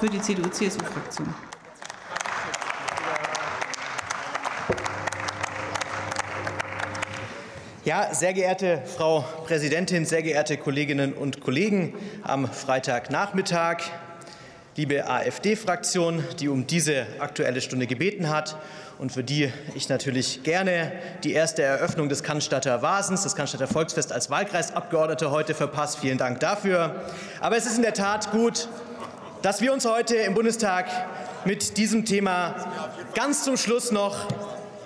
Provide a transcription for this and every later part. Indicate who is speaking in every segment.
Speaker 1: Für die CDU-CSU-Fraktion.
Speaker 2: Ja, sehr geehrte Frau Präsidentin, sehr geehrte Kolleginnen und Kollegen, am Freitagnachmittag, liebe AfD-Fraktion, die um diese Aktuelle Stunde gebeten hat und für die ich natürlich gerne die erste Eröffnung des Cannstatter Vasens, das Cannstatter Volksfest als Wahlkreisabgeordnete heute verpasst. Vielen Dank dafür. Aber es ist in der Tat gut, dass wir uns heute im Bundestag mit diesem Thema ganz zum Schluss noch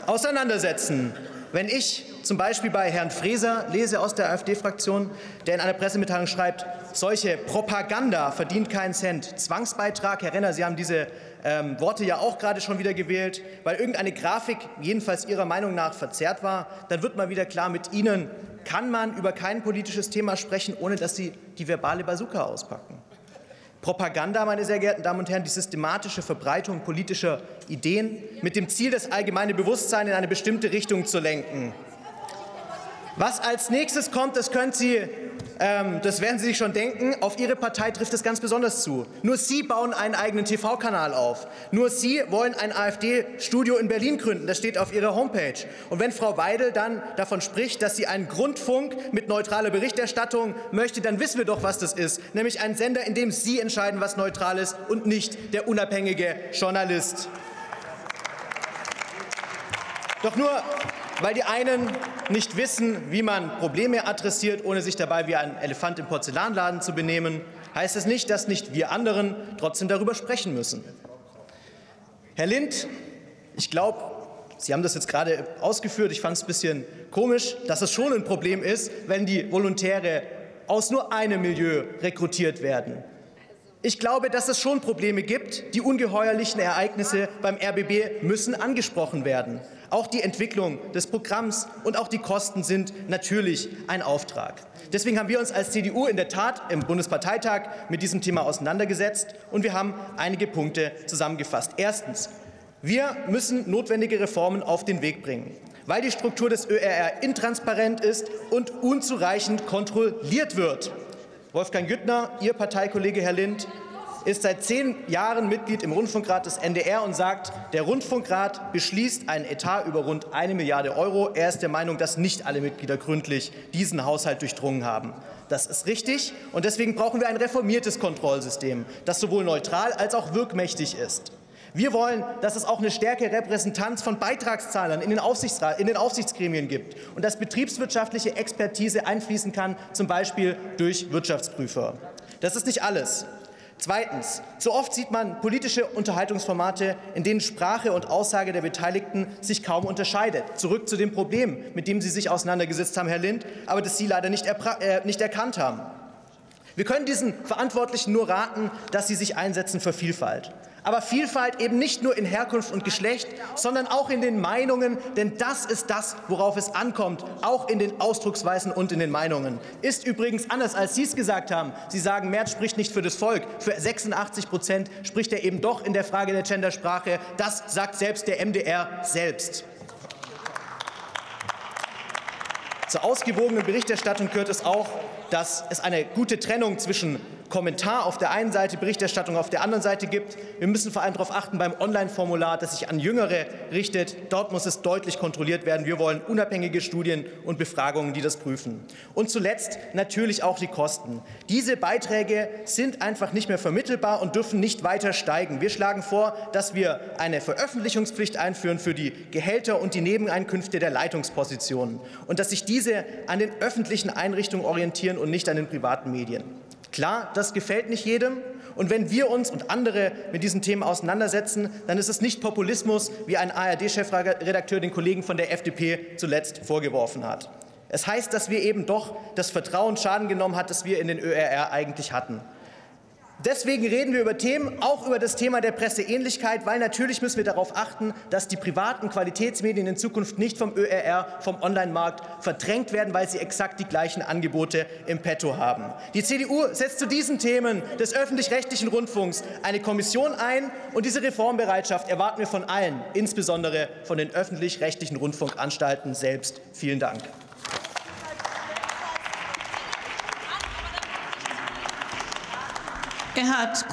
Speaker 2: auseinandersetzen. Wenn ich zum Beispiel bei Herrn Freser lese aus der AfD-Fraktion, der in einer Pressemitteilung schreibt, solche Propaganda verdient keinen Cent. Zwangsbeitrag, Herr Renner, Sie haben diese ähm, Worte ja auch gerade schon wieder gewählt, weil irgendeine Grafik jedenfalls Ihrer Meinung nach verzerrt war, dann wird mal wieder klar, mit Ihnen kann man über kein politisches Thema sprechen, ohne dass Sie die verbale Bazooka auspacken. Propaganda, meine sehr geehrten Damen und Herren, die systematische Verbreitung politischer Ideen mit dem Ziel, das allgemeine Bewusstsein in eine bestimmte Richtung zu lenken. Was als nächstes kommt, das können Sie, ähm, das werden Sie sich schon denken, auf Ihre Partei trifft es ganz besonders zu. Nur Sie bauen einen eigenen TV-Kanal auf. Nur Sie wollen ein AfD-Studio in Berlin gründen. Das steht auf Ihrer Homepage. Und wenn Frau Weidel dann davon spricht, dass sie einen Grundfunk mit neutraler Berichterstattung möchte, dann wissen wir doch, was das ist. Nämlich ein Sender, in dem Sie entscheiden, was neutral ist und nicht der unabhängige Journalist. Doch nur weil die einen nicht wissen, wie man Probleme adressiert, ohne sich dabei wie ein Elefant im Porzellanladen zu benehmen, heißt es nicht, dass nicht wir anderen trotzdem darüber sprechen müssen. Herr Lind, ich glaube, Sie haben das jetzt gerade ausgeführt. Ich fand es ein bisschen komisch, dass es schon ein Problem ist, wenn die Volontäre aus nur einem Milieu rekrutiert werden. Ich glaube, dass es schon Probleme gibt. Die ungeheuerlichen Ereignisse beim RBB müssen angesprochen werden. Auch die Entwicklung des Programms und auch die Kosten sind natürlich ein Auftrag. Deswegen haben wir uns als CDU in der Tat im Bundesparteitag mit diesem Thema auseinandergesetzt und wir haben einige Punkte zusammengefasst. Erstens. Wir müssen notwendige Reformen auf den Weg bringen, weil die Struktur des ÖRR intransparent ist und unzureichend kontrolliert wird. Wolfgang Güttner, Ihr Parteikollege Herr Lind, ist seit zehn Jahren Mitglied im Rundfunkrat des NDR und sagt, der Rundfunkrat beschließt einen Etat über rund eine Milliarde Euro. Er ist der Meinung, dass nicht alle Mitglieder gründlich diesen Haushalt durchdrungen haben. Das ist richtig, und deswegen brauchen wir ein reformiertes Kontrollsystem, das sowohl neutral als auch wirkmächtig ist. Wir wollen, dass es auch eine stärkere Repräsentanz von Beitragszahlern in den, in den Aufsichtsgremien gibt und dass betriebswirtschaftliche Expertise einfließen kann, zum Beispiel durch Wirtschaftsprüfer. Das ist nicht alles. Zweitens. So oft sieht man politische Unterhaltungsformate, in denen Sprache und Aussage der Beteiligten sich kaum unterscheidet. Zurück zu dem Problem, mit dem Sie sich auseinandergesetzt haben, Herr Lind, aber das Sie leider nicht, äh, nicht erkannt haben. Wir können diesen Verantwortlichen nur raten, dass sie sich einsetzen für Vielfalt aber Vielfalt eben nicht nur in Herkunft und Geschlecht, sondern auch in den Meinungen, denn das ist das, worauf es ankommt, auch in den Ausdrucksweisen und in den Meinungen. Ist übrigens anders, als Sie es gesagt haben. Sie sagen, Merz spricht nicht für das Volk. Für 86 Prozent spricht er eben doch in der Frage der Gendersprache. Das sagt selbst der MDR selbst. Zur ausgewogenen Berichterstattung gehört es auch, dass es eine gute Trennung zwischen Kommentar auf der einen Seite, Berichterstattung auf der anderen Seite gibt. Wir müssen vor allem darauf achten beim Online-Formular, das sich an Jüngere richtet. Dort muss es deutlich kontrolliert werden. Wir wollen unabhängige Studien und Befragungen, die das prüfen. Und zuletzt natürlich auch die Kosten. Diese Beiträge sind einfach nicht mehr vermittelbar und dürfen nicht weiter steigen. Wir schlagen vor, dass wir eine Veröffentlichungspflicht einführen für die Gehälter und die Nebeneinkünfte der Leitungspositionen und dass sich diese an den öffentlichen Einrichtungen orientieren und nicht an den privaten Medien. Klar, das gefällt nicht jedem. Und wenn wir uns und andere mit diesen Themen auseinandersetzen, dann ist es nicht Populismus, wie ein ARD-Chefredakteur den Kollegen von der FDP zuletzt vorgeworfen hat. Es heißt, dass wir eben doch das Vertrauen Schaden genommen hat, das wir in den ÖRR eigentlich hatten. Deswegen reden wir über Themen, auch über das Thema der Presseähnlichkeit, weil natürlich müssen wir darauf achten, dass die privaten Qualitätsmedien in Zukunft nicht vom ÖRR, vom Online-Markt verdrängt werden, weil sie exakt die gleichen Angebote im Petto haben. Die CDU setzt zu diesen Themen des öffentlich-rechtlichen Rundfunks eine Kommission ein und diese Reformbereitschaft erwarten wir von allen, insbesondere von den öffentlich-rechtlichen Rundfunkanstalten selbst. Vielen Dank.
Speaker 1: Er hat